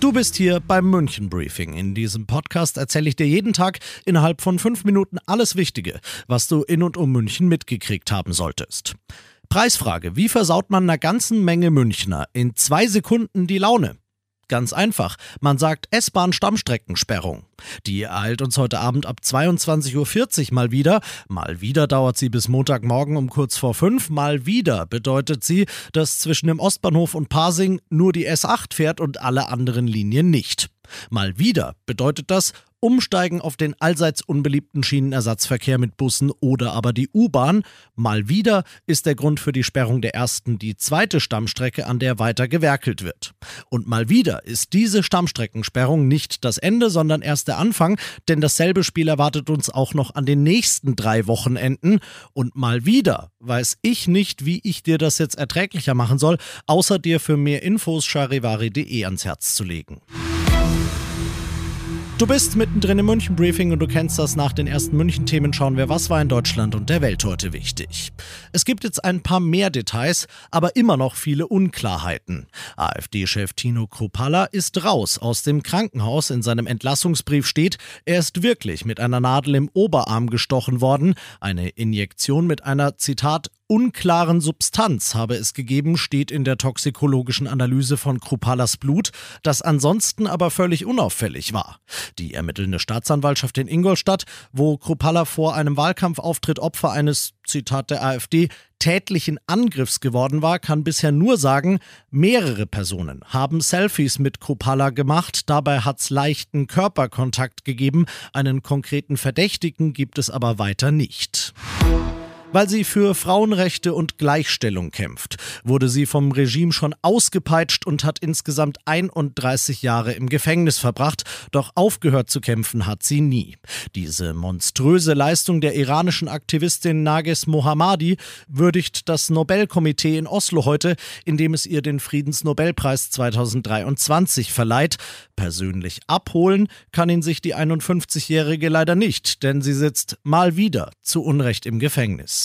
Du bist hier beim München Briefing. In diesem Podcast erzähle ich dir jeden Tag innerhalb von fünf Minuten alles Wichtige, was du in und um München mitgekriegt haben solltest. Preisfrage: Wie versaut man einer ganzen Menge Münchner in zwei Sekunden die Laune? Ganz einfach. Man sagt S-Bahn-Stammstreckensperrung. Die ereilt uns heute Abend ab 22.40 Uhr mal wieder. Mal wieder dauert sie bis Montagmorgen um kurz vor fünf. Mal wieder bedeutet sie, dass zwischen dem Ostbahnhof und Pasing nur die S8 fährt und alle anderen Linien nicht. Mal wieder bedeutet das Umsteigen auf den allseits unbeliebten Schienenersatzverkehr mit Bussen oder aber die U-Bahn. Mal wieder ist der Grund für die Sperrung der ersten die zweite Stammstrecke, an der weiter gewerkelt wird. Und mal wieder ist diese Stammstreckensperrung nicht das Ende, sondern erst der Anfang, denn dasselbe Spiel erwartet uns auch noch an den nächsten drei Wochenenden. Und mal wieder weiß ich nicht, wie ich dir das jetzt erträglicher machen soll, außer dir für mehr Infos charivari.de ans Herz zu legen. Du bist mittendrin im München Briefing und du kennst das nach den ersten München Themen schauen wir, was war in Deutschland und der Welt heute wichtig. Es gibt jetzt ein paar mehr Details, aber immer noch viele Unklarheiten. AfD-Chef Tino Kropalla ist raus aus dem Krankenhaus. In seinem Entlassungsbrief steht, er ist wirklich mit einer Nadel im Oberarm gestochen worden. Eine Injektion mit einer Zitat unklaren Substanz habe es gegeben, steht in der toxikologischen Analyse von Krupalas Blut, das ansonsten aber völlig unauffällig war. Die ermittelnde Staatsanwaltschaft in Ingolstadt, wo Krupalla vor einem Wahlkampfauftritt Opfer eines, Zitat der AfD, tätlichen Angriffs geworden war, kann bisher nur sagen, mehrere Personen haben Selfies mit Krupalla gemacht, dabei hat's leichten Körperkontakt gegeben, einen konkreten Verdächtigen gibt es aber weiter nicht. Weil sie für Frauenrechte und Gleichstellung kämpft, wurde sie vom Regime schon ausgepeitscht und hat insgesamt 31 Jahre im Gefängnis verbracht, doch aufgehört zu kämpfen hat sie nie. Diese monströse Leistung der iranischen Aktivistin Nages Mohammadi würdigt das Nobelkomitee in Oslo heute, indem es ihr den Friedensnobelpreis 2023 verleiht. Persönlich abholen kann ihn sich die 51-Jährige leider nicht, denn sie sitzt mal wieder zu Unrecht im Gefängnis.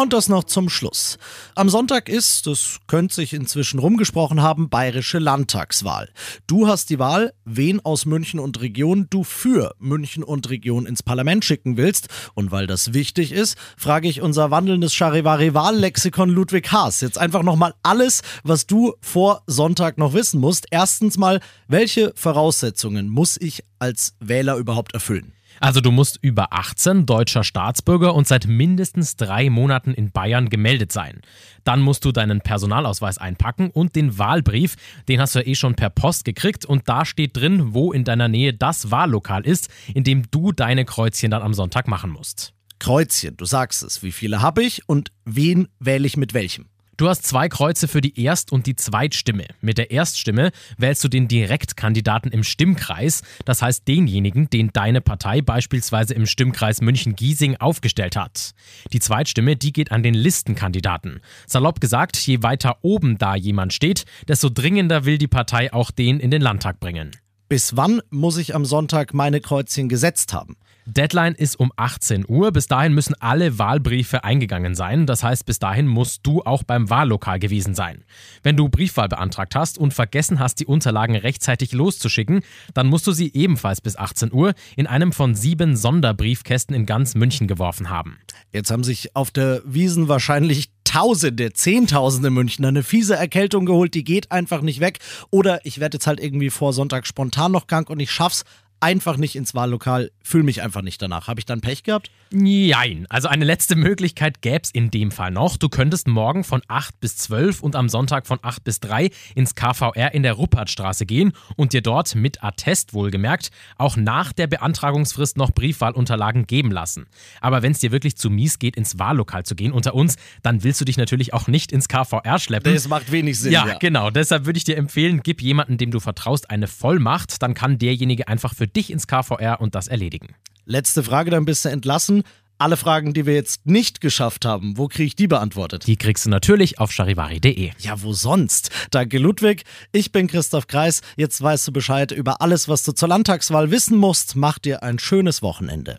Und das noch zum Schluss. Am Sonntag ist, das könnte sich inzwischen rumgesprochen haben, bayerische Landtagswahl. Du hast die Wahl, wen aus München und Region du für München und Region ins Parlament schicken willst. Und weil das wichtig ist, frage ich unser wandelndes Charivari-Wahllexikon Ludwig Haas. Jetzt einfach nochmal alles, was du vor Sonntag noch wissen musst. Erstens mal, welche Voraussetzungen muss ich als Wähler überhaupt erfüllen? Also du musst über 18, deutscher Staatsbürger und seit mindestens drei Monaten in Bayern gemeldet sein. Dann musst du deinen Personalausweis einpacken und den Wahlbrief, den hast du ja eh schon per Post gekriegt und da steht drin, wo in deiner Nähe das Wahllokal ist, in dem du deine Kreuzchen dann am Sonntag machen musst. Kreuzchen, du sagst es. Wie viele habe ich und wen wähle ich mit welchem? Du hast zwei Kreuze für die Erst- und die Zweitstimme. Mit der Erststimme wählst du den Direktkandidaten im Stimmkreis, das heißt denjenigen, den deine Partei beispielsweise im Stimmkreis München-Giesing aufgestellt hat. Die Zweitstimme, die geht an den Listenkandidaten. Salopp gesagt, je weiter oben da jemand steht, desto dringender will die Partei auch den in den Landtag bringen. Bis wann muss ich am Sonntag meine Kreuzchen gesetzt haben? Deadline ist um 18 Uhr. Bis dahin müssen alle Wahlbriefe eingegangen sein. Das heißt, bis dahin musst du auch beim Wahllokal gewesen sein. Wenn du Briefwahl beantragt hast und vergessen hast, die Unterlagen rechtzeitig loszuschicken, dann musst du sie ebenfalls bis 18 Uhr in einem von sieben Sonderbriefkästen in ganz München geworfen haben. Jetzt haben sich auf der Wiesen wahrscheinlich Tausende, Zehntausende Münchner eine fiese Erkältung geholt, die geht einfach nicht weg. Oder ich werde jetzt halt irgendwie vor Sonntag spontan noch krank und ich schaff's einfach nicht ins Wahllokal, fühle mich einfach nicht danach. Habe ich dann Pech gehabt? Nein, also eine letzte Möglichkeit gäbe es in dem Fall noch. Du könntest morgen von 8 bis 12 und am Sonntag von 8 bis 3 ins KVR in der Ruppertstraße gehen und dir dort mit Attest wohlgemerkt auch nach der Beantragungsfrist noch Briefwahlunterlagen geben lassen. Aber wenn es dir wirklich zu mies geht, ins Wahllokal zu gehen unter uns, dann willst du dich natürlich auch nicht ins KVR schleppen. Das macht wenig Sinn. Ja, ja. genau. Deshalb würde ich dir empfehlen, gib jemanden, dem du vertraust, eine Vollmacht. Dann kann derjenige einfach für dich ins KVR und das erledigen. Letzte Frage, dann bist du entlassen. Alle Fragen, die wir jetzt nicht geschafft haben, wo kriege ich die beantwortet? Die kriegst du natürlich auf charivari.de. Ja, wo sonst? Danke, Ludwig. Ich bin Christoph Kreis. Jetzt weißt du Bescheid über alles, was du zur Landtagswahl wissen musst. Mach dir ein schönes Wochenende.